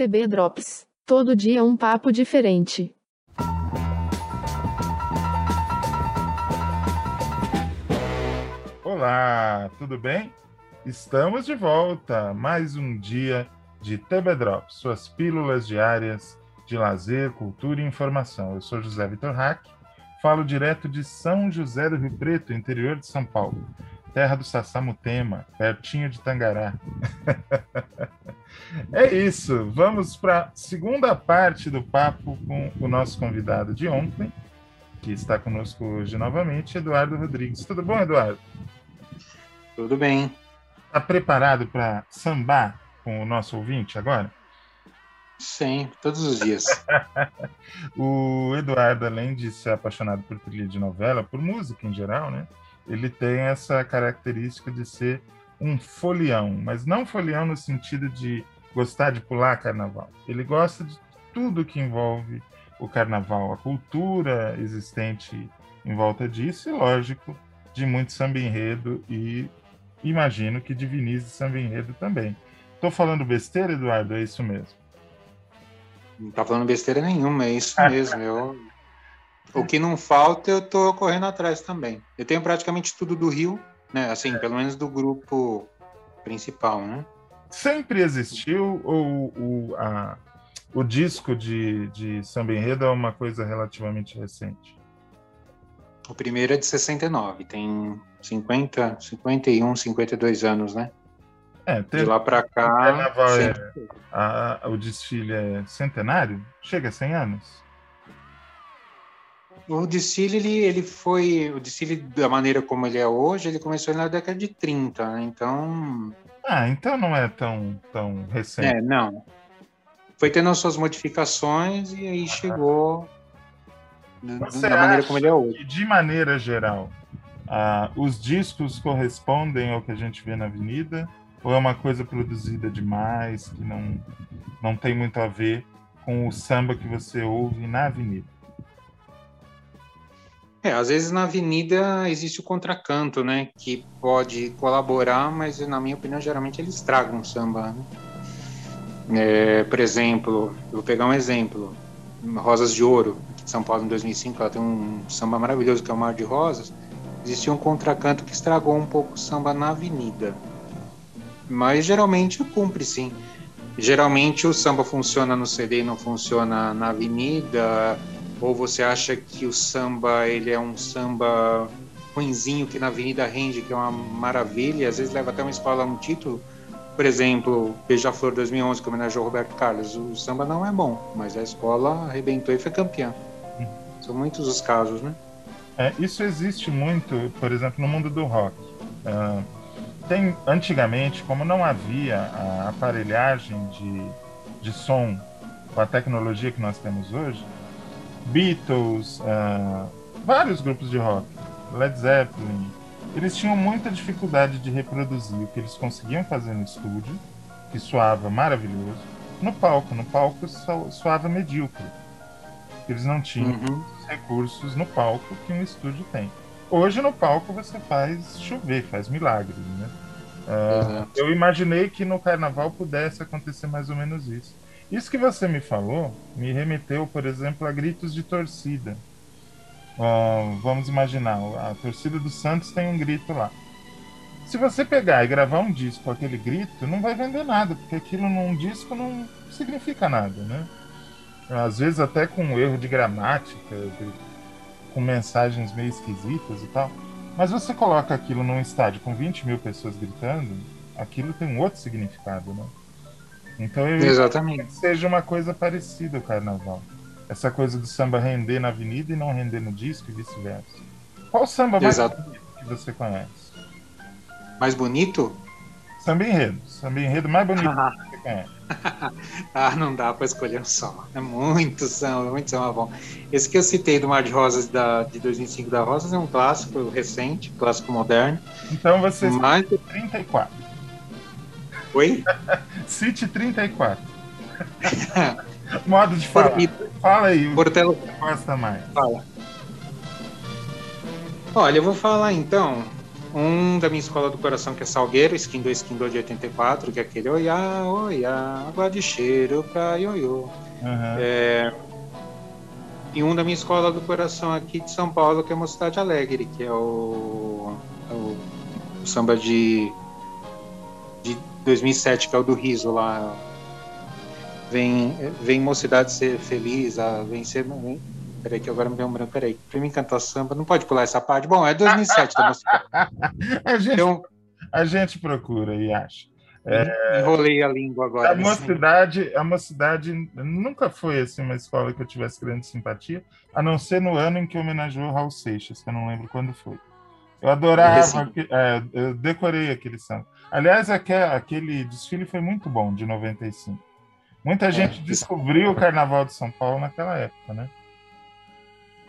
TB Drops. Todo dia um papo diferente. Olá, tudo bem? Estamos de volta. Mais um dia de TB Drops, suas pílulas diárias de lazer, cultura e informação. Eu sou José Vitor Hack, falo direto de São José do Rio Preto, interior de São Paulo terra do Sassamutema, pertinho de Tangará. é isso, vamos para a segunda parte do papo com o nosso convidado de ontem, que está conosco hoje novamente, Eduardo Rodrigues. Tudo bom, Eduardo? Tudo bem. Está preparado para sambar com o nosso ouvinte agora? Sim, todos os dias. o Eduardo, além de ser apaixonado por trilha de novela, por música em geral, né? Ele tem essa característica de ser um folião, mas não folião no sentido de gostar de pular carnaval. Ele gosta de tudo que envolve o carnaval, a cultura existente em volta disso e, lógico, de muito samba enredo e imagino que de Vinícius samba enredo também. Estou falando besteira, Eduardo? É isso mesmo? Não está falando besteira nenhuma, é isso mesmo. Eu o que não falta, eu tô correndo atrás também. Eu tenho praticamente tudo do Rio, né? Assim, pelo menos do grupo principal, né? Sempre existiu ou o, a, o disco de, de samba enredo é uma coisa relativamente recente? O primeiro é de 69, tem 50, 51, 52 anos, né? É, de lá para cá. É, a, o desfile é centenário? Chega a 100 anos? O desfile, ele, ele foi. O desfile, da maneira como ele é hoje, ele começou na década de 30, né? Então. Ah, então não é tão, tão recente. É, não. Foi tendo as suas modificações e aí chegou Você da maneira como ele é hoje. de maneira geral, ah, os discos correspondem ao que a gente vê na avenida? Ou é uma coisa produzida demais, que não, não tem muito a ver com o samba que você ouve na avenida? É, às vezes na avenida existe o contracanto, né? Que pode colaborar, mas na minha opinião, geralmente ele estraga um samba. Né? É, por exemplo, vou pegar um exemplo: Rosas de Ouro, de São Paulo em 2005, ela tem um samba maravilhoso que é o Mar de Rosas. Existia um contracanto que estragou um pouco o samba na avenida. Mas geralmente cumpre sim. Geralmente o samba funciona no CD e não funciona na avenida ou você acha que o samba ele é um samba ruinzinho que na Avenida rende, que é uma maravilha, às vezes leva até uma escola um título. Por exemplo, Beija-Flor 2011, que homenageou Roberto Carlos. O samba não é bom, mas a escola arrebentou e foi campeã. São muitos os casos, né? É, isso existe muito, por exemplo, no mundo do rock. Uh, tem antigamente, como não havia a aparelhagem de, de som com a tecnologia que nós temos hoje, Beatles, uh, vários grupos de rock, Led Zeppelin, eles tinham muita dificuldade de reproduzir o que eles conseguiam fazer no estúdio, que soava maravilhoso, no palco. No palco soava medíocre. Eles não tinham uhum. os recursos no palco que um estúdio tem. Hoje no palco você faz chover, faz milagres, né? Uh, eu imaginei que no carnaval pudesse acontecer mais ou menos isso. Isso que você me falou me remeteu, por exemplo, a gritos de torcida. Uh, vamos imaginar, a torcida do Santos tem um grito lá. Se você pegar e gravar um disco com aquele grito, não vai vender nada, porque aquilo num disco não significa nada, né? Às vezes até com um erro de gramática, com mensagens meio esquisitas e tal. Mas você coloca aquilo num estádio com 20 mil pessoas gritando, aquilo tem um outro significado, né? Então eu Exatamente. que seja uma coisa parecida o carnaval. Essa coisa do samba render na avenida e não render no disco e vice-versa. Qual samba mais Exato. bonito que você conhece? Mais bonito? Samba enredo. Samba enredo mais bonito que você conhece. ah, não dá para escolher um só. É muito samba, muito samba bom. Esse que eu citei do Mar de Rosas da, de 2005 da Rosas é um clássico recente, clássico moderno. Então você Mas... 34. Oi? City 34. Modo de falar. Fala aí. Portela... gosta mais? Fala. Olha, eu vou falar então Um da minha escola do coração, que é Salgueiro, Skin 2, Skin 2 de 84, que é aquele Oiá, Oiá, água de cheiro pra ioiô. Aham. É, e um da minha escola do coração aqui de São Paulo, que é Mocidade Alegre, que é o, é o, o samba de, de 2007, que é o do Riso lá. Vem, vem Mocidade ser feliz, vem ser. Vem, peraí, que agora me deu um branco. Peraí, pra mim cantar samba, não pode pular essa parte. Bom, é 2007 da Mocidade. A gente, Então, a gente procura e acha. enrolei a língua agora. A mocidade, a mocidade nunca foi assim uma escola que eu tivesse grande simpatia, a não ser no ano em que homenageou Raul Seixas, que eu não lembro quando foi. Eu adorava, é, eu decorei aquele samba. Aliás, aque- aquele desfile foi muito bom, de 95. Muita gente descobriu o Carnaval de São Paulo naquela época, né?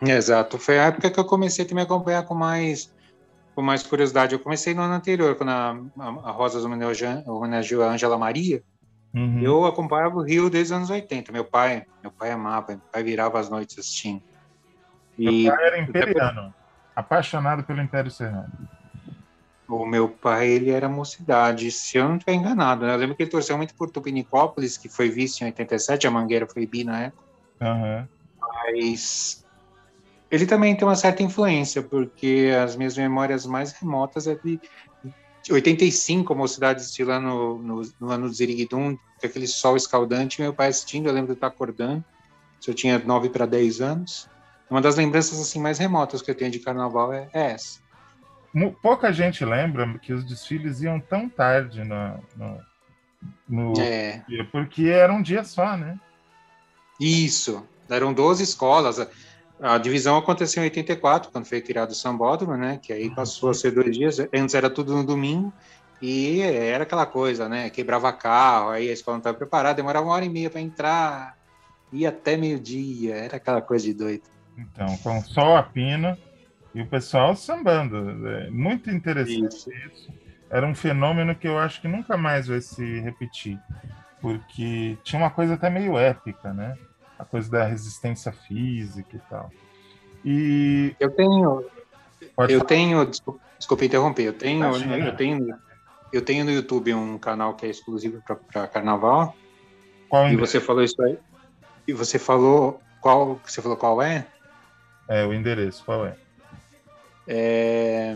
Exato, foi a época que eu comecei a me acompanhar com mais, com mais curiosidade. Eu comecei no ano anterior, quando a, a, Rosas homenageou, homenageou a Angela Maria. Uhum. Eu acompanhava o Rio desde os anos 80. Meu pai, meu pai amava, meu pai virava as noites assistindo. E Meu pai era imperiano, apaixonado pelo Império Serrano. o meu pai, ele era mocidade, se eu não estiver enganado. né? Eu lembro que ele torceu muito por Tupinicópolis, que foi vice em 87, a Mangueira foi bi na época. Aham. Mas ele também tem uma certa influência, porque as minhas memórias mais remotas é de de 85, a mocidade desfilando no, no ano do Ziriguidum, aquele sol escaldante, meu pai assistindo, eu lembro de estar acordando, se eu tinha 9 para 10 anos. Uma das lembranças assim mais remotas que eu tenho de carnaval é, é essa. Pouca gente lembra que os desfiles iam tão tarde no, no, no É, dia, porque era um dia só, né? isso. Eram 12 escolas. A, a divisão aconteceu em 84, quando foi criado o Sambódromo, né? Que aí passou a ser dois dias. Antes era tudo no domingo. E era aquela coisa, né? Quebrava carro, aí a escola não estava preparada, demorava uma hora e meia para entrar, ia até meio-dia, era aquela coisa de doido. Então, com sol a pino e o pessoal sambando. É muito interessante Isso. isso. Era um fenômeno que eu acho que nunca mais vai se repetir, porque tinha uma coisa até meio épica, né? A coisa da resistência física e tal. E Eu tenho, pode eu falar, tenho, desculpa, desculpa interromper, eu tenho, Imagina. eu tenho, eu tenho no YouTube um canal que é exclusivo para Carnaval. qual E você falou isso aí. E você falou qual, você falou qual é? É o endereço, qual é? É,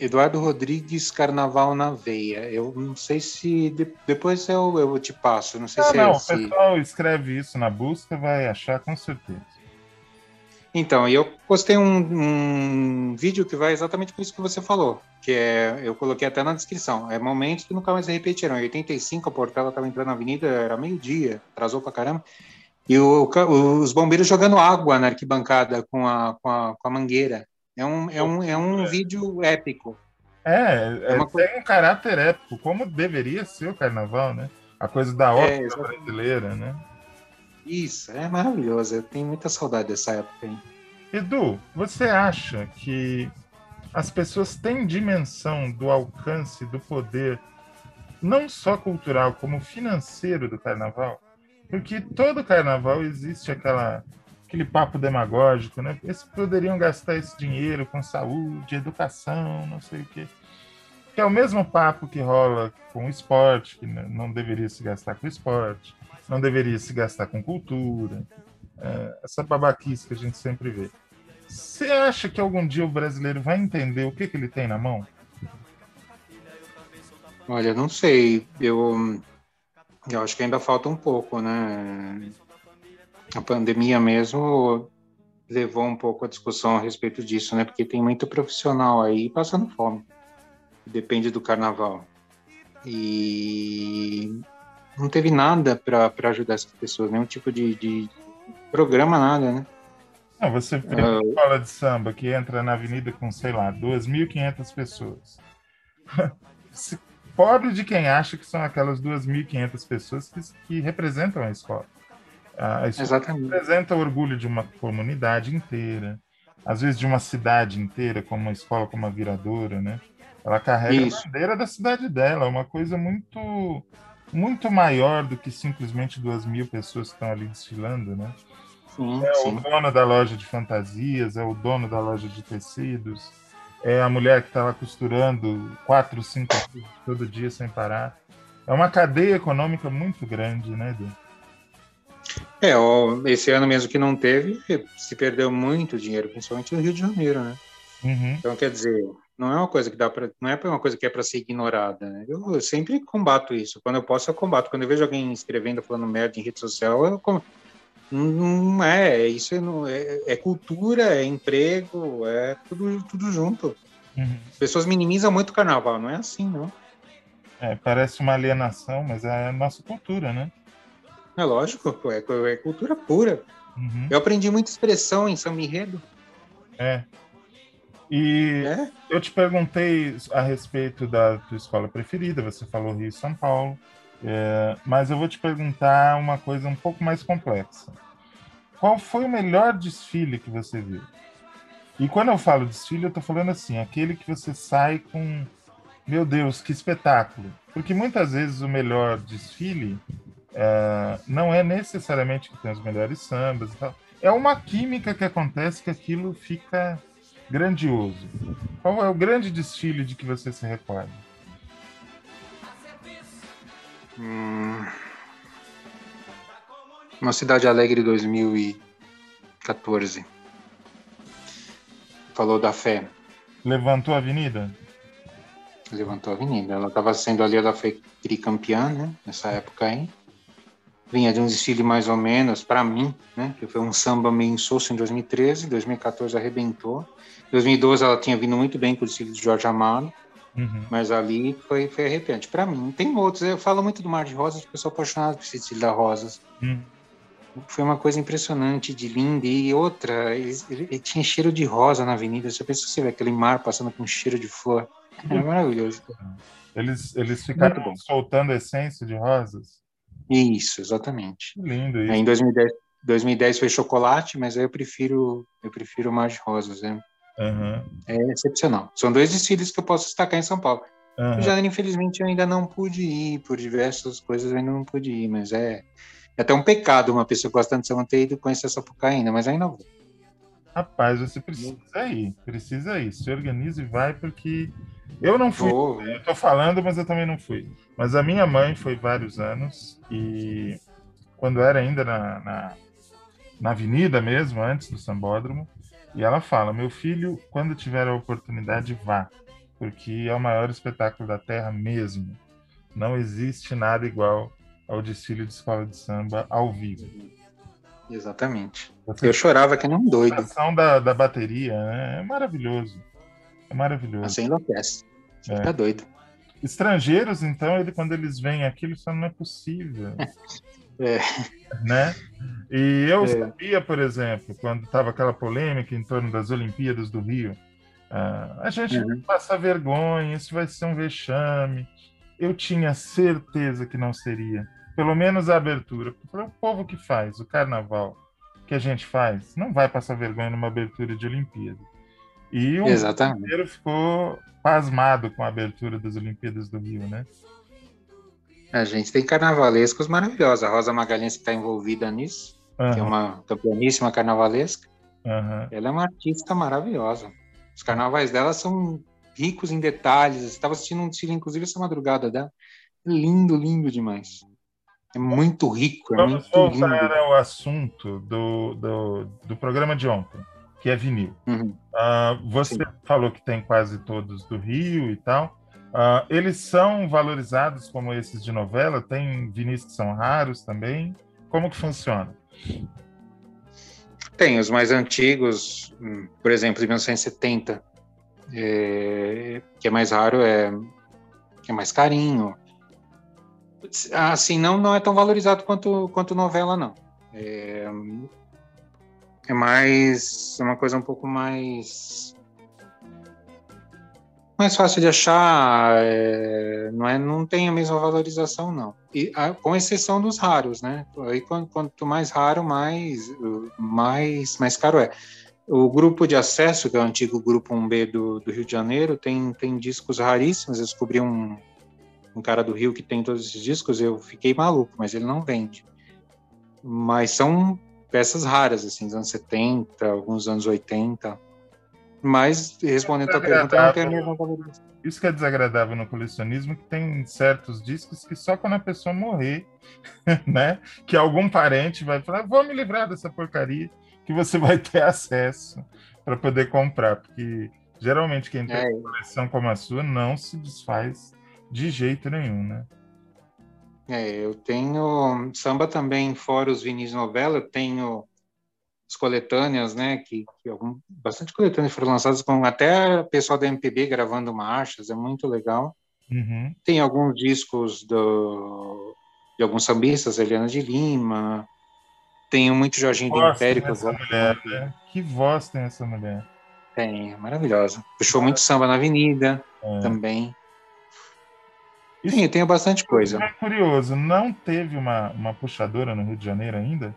Eduardo Rodrigues Carnaval na Veia. Eu não sei se de- depois eu, eu te passo. Não sei Não, se, não, é, o se... pessoal escreve isso na busca, vai achar com certeza. Então, eu postei um, um vídeo que vai exatamente por isso que você falou, que é, eu coloquei até na descrição, é momentos que nunca mais se repetirão. Em 85, a Portela estava entrando na avenida, era meio-dia, atrasou pra caramba, e o os bombeiros jogando água na arquibancada com a, com a, com a mangueira. É um, é, um, é um vídeo épico. É, é, coisa- tem um caráter épico, como deveria ser o carnaval, né? A coisa da É, ópera brasileira, né? Isso, é maravilhoso. Eu tenho muita saudade dessa época aí. Edu, você acha que as pessoas têm dimensão do alcance, do poder, não só cultural, como financeiro do carnaval? Porque todo carnaval existe aquela, aquele papo demagógico, né? Eles poderiam gastar esse dinheiro com saúde, educação, não sei o quê. Que é o mesmo papo que rola com o esporte, que não deveria se gastar com esporte, não deveria se gastar com cultura. É, essa babaquice que a gente sempre vê. Você acha que algum dia o brasileiro vai entender o que, que ele tem na mão? Olha, não sei. Eu, eu acho que ainda falta um pouco, né? A pandemia mesmo levou um pouco a discussão a respeito disso, né? Porque tem muito profissional aí passando fome. Depende do carnaval. E não teve nada para ajudar essas pessoas, nenhum tipo de, de programa, nada, né? Não, você vê Ah, uma escola de samba que entra na avenida com, sei lá, 2.500 pessoas. Pobre de quem acha que são aquelas 2.500 pessoas que, que representam a escola. A escola exatamente. representa o orgulho de uma comunidade inteira, às vezes de uma cidade inteira, como uma escola como a Viradora, né? Ela carrega Isso. a bandeira da cidade dela, é uma coisa muito muito maior do que simplesmente duas mil pessoas que estão ali desfilando, né? Sim, É o sim. dono da loja de fantasias, é o dono da loja de tecidos, é a mulher que está lá costurando quatro, cinco todo dia sem parar. É uma cadeia econômica muito grande, né, Edu? É, esse ano mesmo que não teve, se perdeu muito dinheiro, principalmente no Rio de Janeiro, né? Uhum. Então, quer dizer, não é uma coisa que dá para, não é uma coisa que é para ser ignorada, né? Eu, eu, sempre combato isso. Quando eu posso, eu combato. Quando eu vejo alguém escrevendo, falando merda em rede social, eu. Não é, isso é, é, é, cultura, é emprego, é tudo, tudo junto. Uhum. As pessoas minimizam muito o carnaval, não é assim, não. É, parece uma alienação, mas é a nossa cultura, né? É lógico, é, é cultura pura. Uhum. Eu aprendi muita expressão em São Enredo. É. E É? eu te perguntei a respeito da tua escola preferida, você falou Rio e São Paulo, é, mas eu vou te perguntar uma coisa um pouco mais complexa. Qual foi o melhor desfile que você viu? E quando eu falo desfile, eu tô falando assim, aquele que você sai com, meu Deus, que espetáculo. Porque muitas vezes o melhor desfile é, não é necessariamente que tem os melhores sambas e tal. É uma química que acontece que aquilo fica grandioso. Qual é o grande desfile de que você se recorda? Hum... Uma Cidade Alegre 2014. Falou da fé. Levantou a avenida? Levantou a avenida. Ela estava sendo ali, ela foi tricampeã, né? Nessa época aí. Vinha de um desfile mais ou menos, para mim, né? Que foi um samba meio insosso em 2013. 2014 arrebentou. 2012 ela tinha vindo muito bem com o desfile de Jorge Amado. Uhum. Mas ali foi, foi arrepiante. Para mim, tem outros. Eu falo muito do Mar de Rosas, porque eu sou apaixonado por da Rosas. Uhum. Foi uma coisa impressionante, de linda. E outra, ele, ele tinha cheiro de rosa na avenida. Você pensa você vê aquele mar passando com cheiro de flor. Era maravilhoso. Eles, eles ficaram soltando essência de rosas? Isso, exatamente. Que lindo isso. Aí em 2010, 2010 foi chocolate, mas aí eu prefiro, eu prefiro Mar de Rosas. É, Uhum. é excepcional. São dois desfiles que eu posso destacar em São Paulo. Uhum. Janeiro, infelizmente, eu ainda não pude ir, por diversas coisas eu ainda não pude ir, mas é, é até um pecado uma pessoa que gosta de São ter ido conhecer essa Sapucaí ainda, mas ainda vou. Rapaz, você precisa ir, precisa ir. Se organiza e vai, porque eu não fui. Vou. Eu tô falando, mas eu também não fui. Mas a minha mãe foi vários anos e quando era ainda na, na, na avenida mesmo, antes do Sambódromo, e ela fala: meu filho, quando tiver a oportunidade, vá, porque é o maior espetáculo da Terra mesmo. Não existe nada igual ao desfile de escola de samba ao vivo. Exatamente. Você Eu chorava que nem um doido. a ação da, da bateria né? é maravilhoso. É maravilhoso. Você enlouquece. Você É. fica doido. Estrangeiros, então, ele, quando eles veem aquilo, eles falam, não é possível. É. Né? E eu É. sabia, por exemplo, quando estava aquela polêmica em torno das Olimpíadas do Rio, ah, a gente Uhum. passa vergonha, isso vai ser um vexame. Eu tinha certeza que não seria. Pelo menos a abertura. Porque o povo que faz o carnaval que a gente faz não vai passar vergonha numa abertura de Olimpíada. E o Exatamente. brasileiro ficou pasmado com a abertura das Olimpíadas do Rio, né? A gente tem carnavalescos maravilhosos. A Rosa Magalhães está envolvida nisso, que é uma campeoníssima carnavalesca. aham. Ela é uma artista maravilhosa. Os carnavais dela são ricos em detalhes. Eu estava assistindo um desfile, inclusive, essa madrugada dela. Lindo, lindo demais. É muito rico, é Vamos muito lindo. voltar ao assunto do, do, do programa de ontem, que é vinil. Uhum. Ah, você Sim. falou que tem quase todos do Rio e tal. Ah, eles são valorizados como esses de novela? Tem vinis que são raros também? Como que funciona? Tem os mais antigos, hum, por exemplo, de 1970, é, que é mais raro, é, é mais carinho. Assim, não, não é tão valorizado quanto, quanto novela, não. É, é mais, é uma coisa um pouco mais mais fácil de achar, é, não, é, não tem a mesma valorização, não. E, a- com exceção dos raros, né? Aí, quanto, quanto mais raro, mais, mais, mais caro é. O grupo de acesso, que é o antigo grupo 1B do, do Rio de Janeiro, tem, tem discos raríssimos. Eu descobri um, um cara do Rio que tem todos esses discos, eu fiquei maluco, mas ele não vende. Mas são peças raras, assim, dos anos 70, alguns anos 80. Mas, respondendo a tua pergunta, não tem a mesma valorização. Isso que é desagradável no colecionismo, que tem certos discos que só quando a pessoa morrer, né? Que algum parente vai falar, vou me livrar dessa porcaria, que você vai ter acesso para poder comprar. Porque geralmente quem tem é. uma coleção como a sua não se desfaz de jeito nenhum, né? É, eu tenho samba também, fora os vinis novela, eu tenho as coletâneas, né, que, que algum, bastante coletâneas foram lançadas com até o pessoal da MPB gravando marchas, é muito legal. Uhum. Tem alguns discos do, de alguns sambistas, Eliana de Lima, tenho muito Jorginho do Império. Que, mulher, né? que voz tem essa mulher? Tem, é maravilhosa. Puxou muito samba na avenida é. também. Isso Sim, eu tenho bastante coisa. É curioso, não teve uma, uma puxadora no Rio de Janeiro ainda?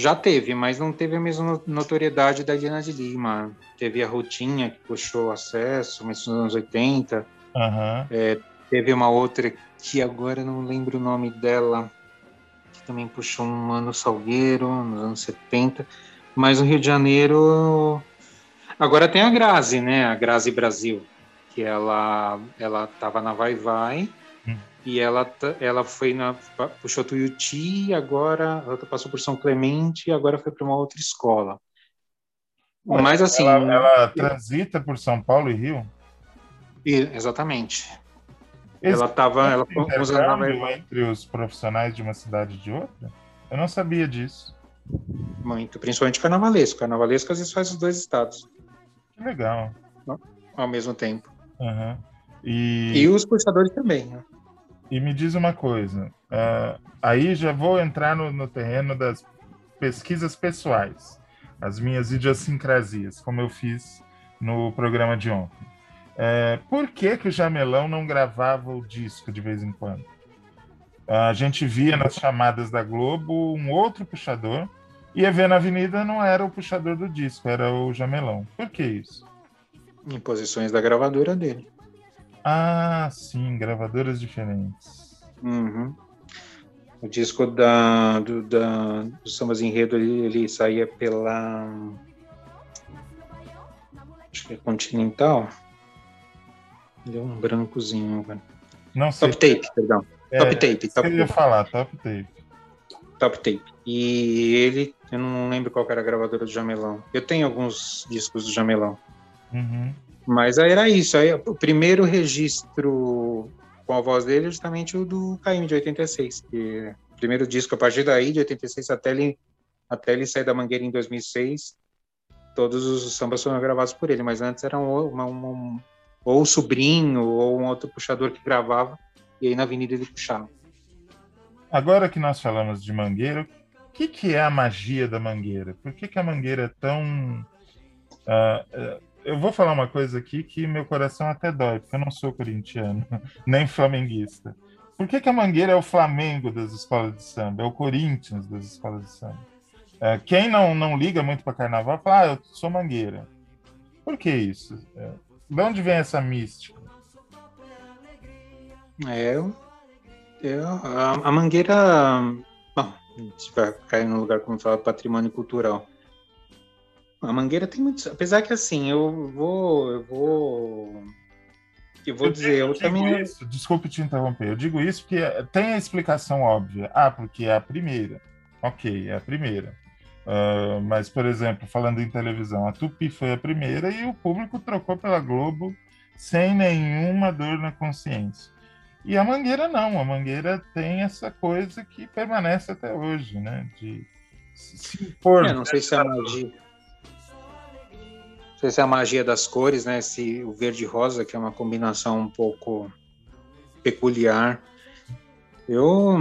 Já teve, mas não teve a mesma notoriedade da Diana de Lima. Teve a Rotinha, que puxou acesso, mas nos anos 80. Uhum. É, teve uma outra que agora não lembro o nome dela, que também puxou um Mano Salgueiro, nos anos 70. Mas no Rio de Janeiro. Agora tem a Grazi, né? A Grazi Brasil que ela ela estava na Vai Vai. E ela ela foi na puxou Tuiuti, agora ela passou por São Clemente e agora foi para uma outra escola. Mas, Mas assim, ela, ela, transita por São Paulo e Rio? E, exatamente. ela estava ela entre os profissionais de uma cidade e de outra? Eu não sabia disso. Muito, principalmente carnavalesco. Carnavalesco às vezes faz os dois estados. Que legal. Ao mesmo tempo. Uhum. E... e os puxadores também. Né? E me diz uma coisa, uh, aí já vou entrar no, no, terreno das pesquisas pessoais, as minhas idiosincrasias, como eu fiz no programa de ontem. Uh, por que, que o Jamelão não gravava o disco de vez em quando? Uh, a gente via nas chamadas da Globo um outro puxador, e ver na Avenida não era o puxador do disco, era o Jamelão. Por que isso? Em posições da gravadora dele. Ah, sim, gravadoras diferentes. Uhum. O disco da, do, da, do Sambas Enredo ele, ele saía pela. Acho que é Continental. Deu um brancozinho, velho. Não sei. Top Tape, perdão. É, top Tape. Top eu ia falar, Top Tape. Top Tape. E ele, eu não lembro qual era a gravadora do Jamelão. Eu tenho alguns discos do Jamelão. Uhum. Mas aí era isso. Aí, o primeiro registro com a voz dele é justamente o do Caim, de 86. Que o primeiro disco, a partir daí, de 86 até ele, até ele sair da Mangueira em 2006, todos os sambas foram gravados por ele. Mas antes era um, uma, uma, ou o sobrinho ou um outro puxador que gravava, e aí na avenida ele puxava. Agora que nós falamos de Mangueira, o que, que é a magia da Mangueira? Por que, que a Mangueira é tão... Uh, uh, eu vou falar uma coisa aqui que meu coração até dói, porque eu não sou corintiano, nem flamenguista. Por que, que a Mangueira é o Flamengo das escolas de samba? É o Corinthians das escolas de samba? É, quem não, não liga muito para carnaval fala, ah, eu sou Mangueira. Por que isso? É, de onde vem essa mística? É, eu, eu, a, a Mangueira. Bom, a gente vai cair num lugar como fala patrimônio cultural. A Mangueira tem muitos. Apesar que assim, eu vou. Eu vou. Eu vou eu dizer, eu, eu também. Isso, desculpe te interromper. Eu digo isso porque tem a explicação óbvia. Ah, porque é a primeira. Ok, é a primeira. Uh, mas, por exemplo, falando em televisão, a Tupi foi a primeira e o público trocou pela Globo sem nenhuma dor na consciência. E a Mangueira não, a Mangueira tem essa coisa que permanece até hoje, né? De se impor. Eu não sei se é a magia sei se é a magia das cores, né? Se o verde e rosa, que é uma combinação um pouco peculiar. Eu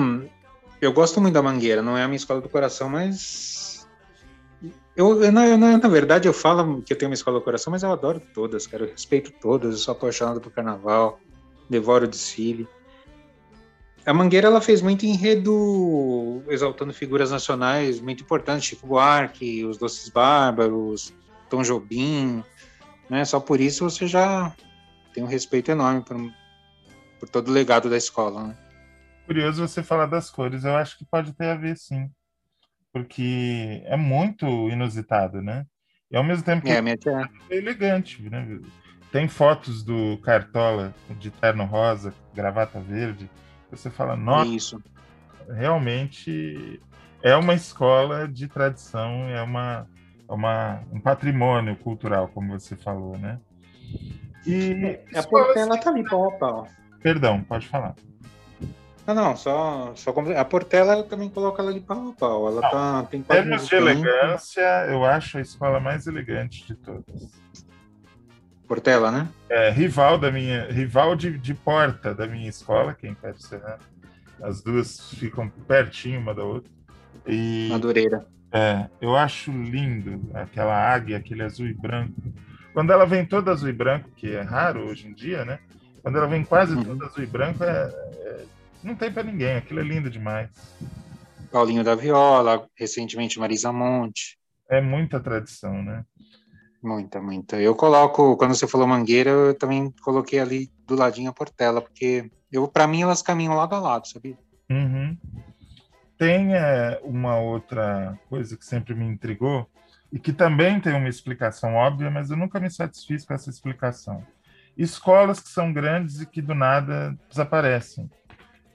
eu gosto muito da Mangueira, não é a minha escola do coração, mas eu, eu, na, na, verdade eu falo que eu tenho uma escola do coração, mas eu adoro todas, cara, eu respeito todas, eu sou apaixonado por carnaval, devoro o desfile. A Mangueira ela fez muito enredo exaltando figuras nacionais muito importantes, Chico Buarque, os Doces Bárbaros, Tom Jobim, né? Só por isso você já tem um respeito enorme por, por todo o legado da escola, né? Curioso você falar das cores, eu acho que pode ter a ver sim, porque é muito inusitado, né? E ao mesmo tempo É, minha tia, é elegante, né? Tem fotos do Cartola de terno rosa, gravata verde. Você fala, nossa, isso. realmente é uma escola de tradição, é uma, é uma um patrimônio cultural, como você falou, né? E A Portela tá ali pau a pau. Perdão, pode falar. Não, não, só, só como- a Portela eu também coloco ela de pau a pau. Ela tá, tem Em termos de elegância, eu acho a escola mais elegante de todas. Portela, né? É, rival da minha, rival de, de porta da minha escola, que é Serrano. As duas ficam pertinho uma da outra. E Madureira. É, eu acho lindo aquela águia, aquele azul e branco. Quando ela vem toda azul e branco, que é raro hoje em dia, né? Quando ela vem quase Uhum. toda azul e branco, é, é- não tem para ninguém. Aquilo é lindo demais. Paulinho da Viola, recentemente Marisa Monte. É muita tradição, né? Muita, muita. Eu coloco, quando você falou Mangueira, eu também coloquei ali do ladinho a Portela, porque eu, para mim elas caminham lado a lado, sabia? Uhum. Tem é, uma outra coisa que sempre me intrigou e que também tem uma explicação óbvia, mas eu nunca me satisfiz com essa explicação. Escolas que são grandes e que do nada desaparecem.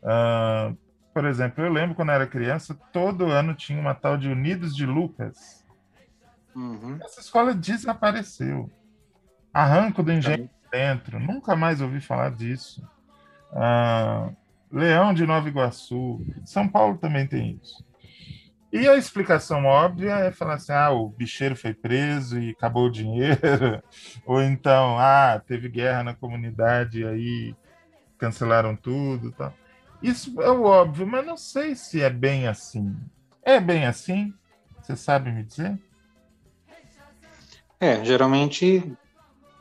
Ah, por exemplo, eu lembro quando eu era criança, todo ano tinha uma tal de Unidos de Lucas. Uhum. Essa escola desapareceu. Arranco do Engenho Dentro, nunca mais ouvi falar disso. Ah, Leão de Nova Iguaçu, São Paulo também tem isso. E a explicação óbvia é falar assim: ah, o bicheiro foi preso e acabou o dinheiro, ou então, ah, teve guerra na comunidade e aí cancelaram tudo. Tal. Isso é o óbvio, mas não sei se é bem assim. É bem assim? Você sabe me dizer? É, geralmente,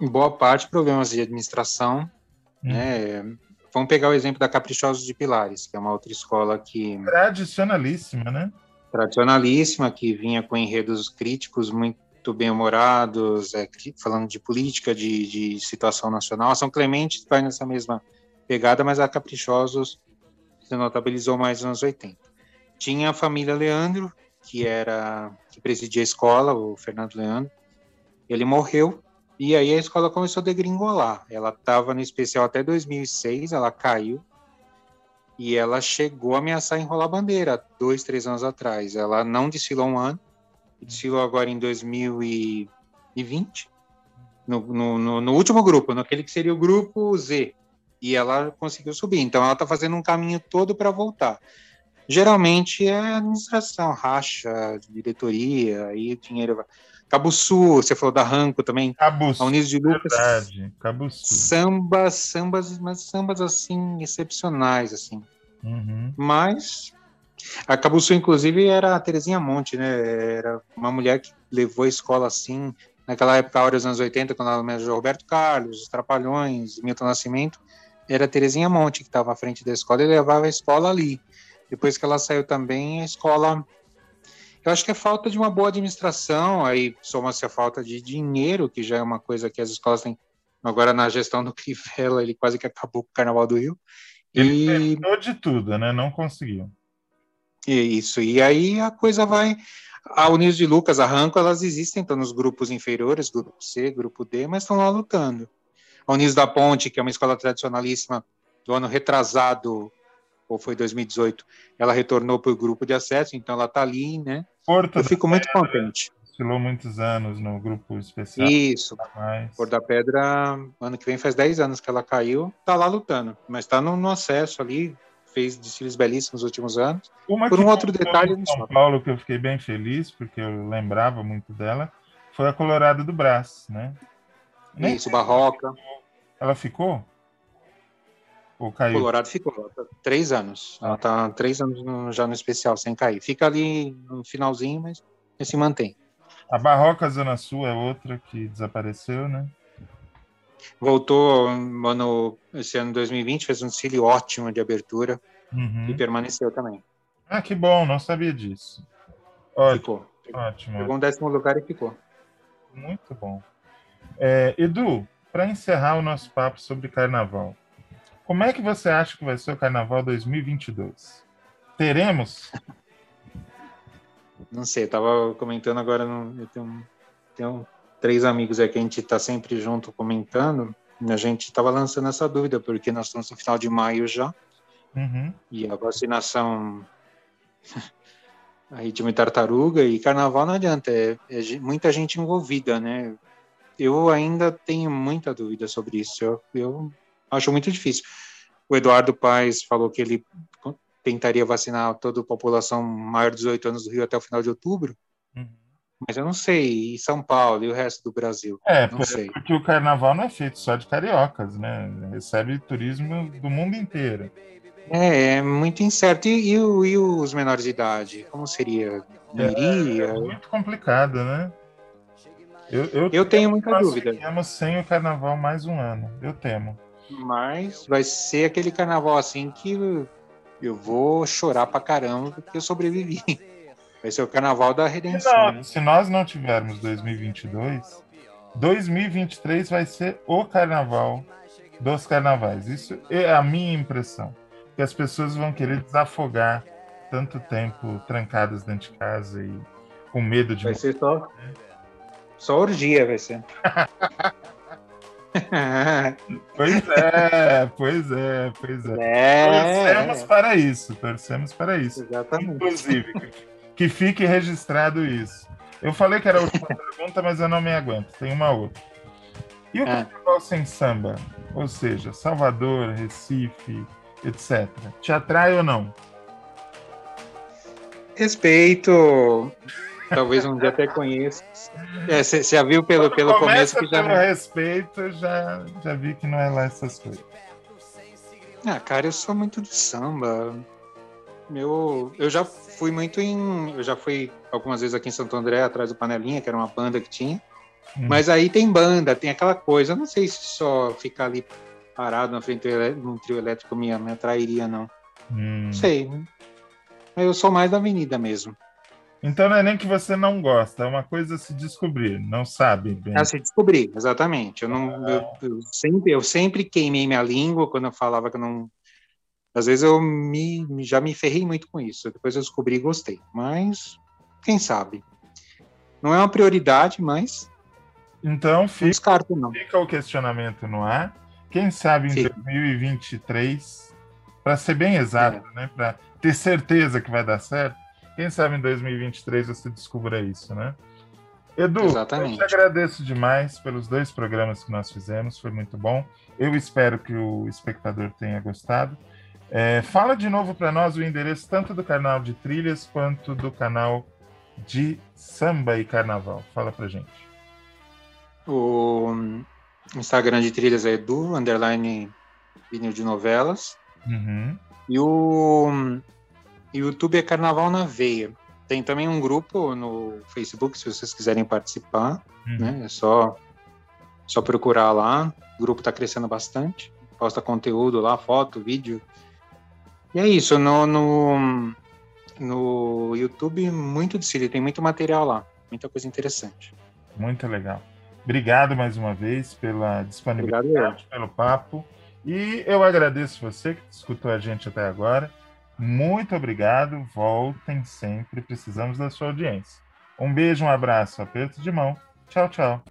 em boa parte, problemas de administração, Hum. né? Vamos pegar o exemplo da Caprichosos de Pilares, que é uma outra escola que Tradicionalíssima, né? tradicionalíssima, que vinha com enredos críticos muito bem-humorados, é, falando de política, de, de situação nacional. A São Clemente vai nessa mesma pegada, mas a Caprichosos se notabilizou mais nos anos 80. Tinha a família Leandro, que era que presidia a escola, o Fernando Leandro. Ele morreu e aí a escola começou a degringolar. Ela estava no especial até 2006, ela caiu e ela chegou a ameaçar enrolar bandeira dois, três anos atrás. Ela não desfilou um ano, desfilou agora em 2020, no, no, no, no último grupo, naquele que seria o grupo Z, e ela conseguiu subir. Então ela está fazendo um caminho todo para voltar. Geralmente é administração, racha, diretoria, aí o dinheiro vai. Cabo Sul, você falou da Ranco também, a Cabuçu, Unidos de Lucas verdade. Cabuçu. sambas, sambas, mas sambas assim excepcionais assim. Uhum. Mas a Cabuçu inclusive era a Terezinha Monte, né? Era uma mulher que levou a escola assim, naquela época, hora dos anos 80, quando ela homenageou Roberto Carlos, os Trapalhões, Milton Nascimento, era a Terezinha Monte que estava à frente da escola e levava a escola ali. Depois que ela saiu também, a escola eu acho que é falta de uma boa administração, aí soma-se a falta de dinheiro, que já é uma coisa que as escolas têm. Agora, na gestão do Crivella, ele quase que acabou com o Carnaval do Rio. Ele E, tentou de tudo, né? Não conseguiu. isso, e aí a coisa vai. A Unidos de Lucas, a Ranco, elas existem, estão nos grupos inferiores, grupo C, grupo D, mas estão lá lutando. A Unidos da Ponte, que é uma escola tradicionalíssima do ano retrasado, ou foi 2018, ela retornou para o grupo de acesso, então ela está ali, né? Porto Eu fico muito contente. desfilou muitos anos no grupo especial. Isso, Mas... Cor da Pedra, ano que vem faz 10 anos que ela caiu, tá lá lutando, mas tá no, no acesso ali, fez desfiles belíssimos nos últimos anos. Uma Por um outro detalhe, em São sabe. Paulo que eu fiquei bem feliz, porque eu lembrava muito dela, foi a Colorado do Brás, né? Nem Isso, Barroca, ela ficou? Ou caiu? Colorado ficou, ela tá três anos. Ela tá três anos no- já no especial, sem cair. Fica ali no finalzinho, mas se mantém. A Barroca Zona Sul é outra que desapareceu, né? Voltou ano, esse ano 2020, fez um desfile ótimo de abertura Uhum. e permaneceu também. Ah, que bom, não sabia disso. Ótimo, Ficou. ótimo. Pegou um décimo lugar e ficou. Muito bom. É, Edu, para encerrar o nosso papo sobre carnaval, como é que você acha que vai ser o carnaval 2022? Teremos? Não sei, tava comentando agora, no, eu tenho tem três amigos aqui, a gente está sempre junto comentando, a gente estava lançando essa dúvida, porque nós estamos no final de maio já, Uhum. e a vacinação a ritmo de tartaruga e carnaval não adianta, é, é muita gente envolvida, né? Eu ainda tenho muita dúvida sobre isso, eu, eu acho muito difícil. O Eduardo Paes falou que ele tentaria vacinar toda a população maior de 18 anos do Rio até o final de outubro, Uhum. mas eu não sei, e São Paulo e o resto do Brasil? É, Não sei. porque o carnaval não é feito só de cariocas, né? Recebe turismo do mundo inteiro. É, é muito incerto. E, e e os menores de idade? Como seria? É Iria? muito complicado, né? Eu, eu, Eu tenho muita dúvida. fiquemos sem o carnaval mais um ano. Eu temo. Mas vai ser aquele carnaval assim que eu vou chorar pra caramba porque eu sobrevivi. Vai ser o carnaval da Se, redenção. não- né? se nós não tivermos 2022, 2023 vai ser o carnaval dos carnavais. Isso é a minha impressão. Que as pessoas vão querer desafogar tanto tempo trancadas dentro de casa e com medo de Vai ser só, só orgia, vai ser. Pois é, pois é, pois é. Torcemos é, para isso, torcemos para isso. exatamente. Inclusive, que, que fique registrado isso. Eu falei que era a última pergunta, mas eu não me aguento. Tem uma outra. E o carnaval sem samba? Ou seja, Salvador, Recife, etc. Te atrai ou não? Respeito. Talvez um dia até conheça. Você já viu pelo, pelo começo que já pelo respeito, já, já vi que não é lá essas coisas. Ah, cara, eu sou muito de samba. Eu, eu já fui muito em. Eu já fui algumas vezes aqui em Santo André, atrás do Panelinha, que era uma banda que tinha. Hum. Mas aí tem banda, tem aquela coisa. Eu não sei se só ficar ali parado na frente do elé- num trio elétrico me, me atrairia, não. Hum. Não sei. Mas eu sou mais da avenida mesmo. Então não é nem que você não gosta, é uma coisa se descobrir, não sabe bem. Ah, se descobrir, exatamente. Eu, não, eu, eu sempre, eu sempre queimei minha língua quando eu falava que eu não. Às vezes eu me, já me ferrei muito com isso. Depois eu descobri e gostei. Mas, quem sabe? Não é uma prioridade, mas Então não fica, descarto, não. fica o questionamento no ar. Quem sabe em Fica. 2023, para ser bem exato, né, para ter certeza que vai dar certo, quem sabe em 2023 você descubra isso, né? Edu, Exatamente. eu te agradeço demais pelos dois programas que nós fizemos, foi muito bom. Eu espero que o espectador tenha gostado. É, fala de novo para nós o endereço tanto do canal de trilhas quanto do canal de samba e carnaval. Fala pra gente. O Instagram de trilhas é Edu, underline vinil de novelas. Uhum. E o YouTube é Carnaval na Veia. Tem também um grupo no Facebook, se vocês quiserem participar. Uhum. né? É só, só procurar lá. O grupo está crescendo bastante. Posta conteúdo lá, foto, vídeo. E é isso. No, no, no YouTube, muito de. Tem muito material lá. Muita coisa interessante. Muito legal. Obrigado mais uma vez pela disponibilidade, Obrigado, pelo papo. E eu agradeço você que escutou a gente até agora. Muito obrigado. Voltem sempre. Precisamos da sua audiência. Um beijo, um abraço, aperto de mão. Tchau, tchau.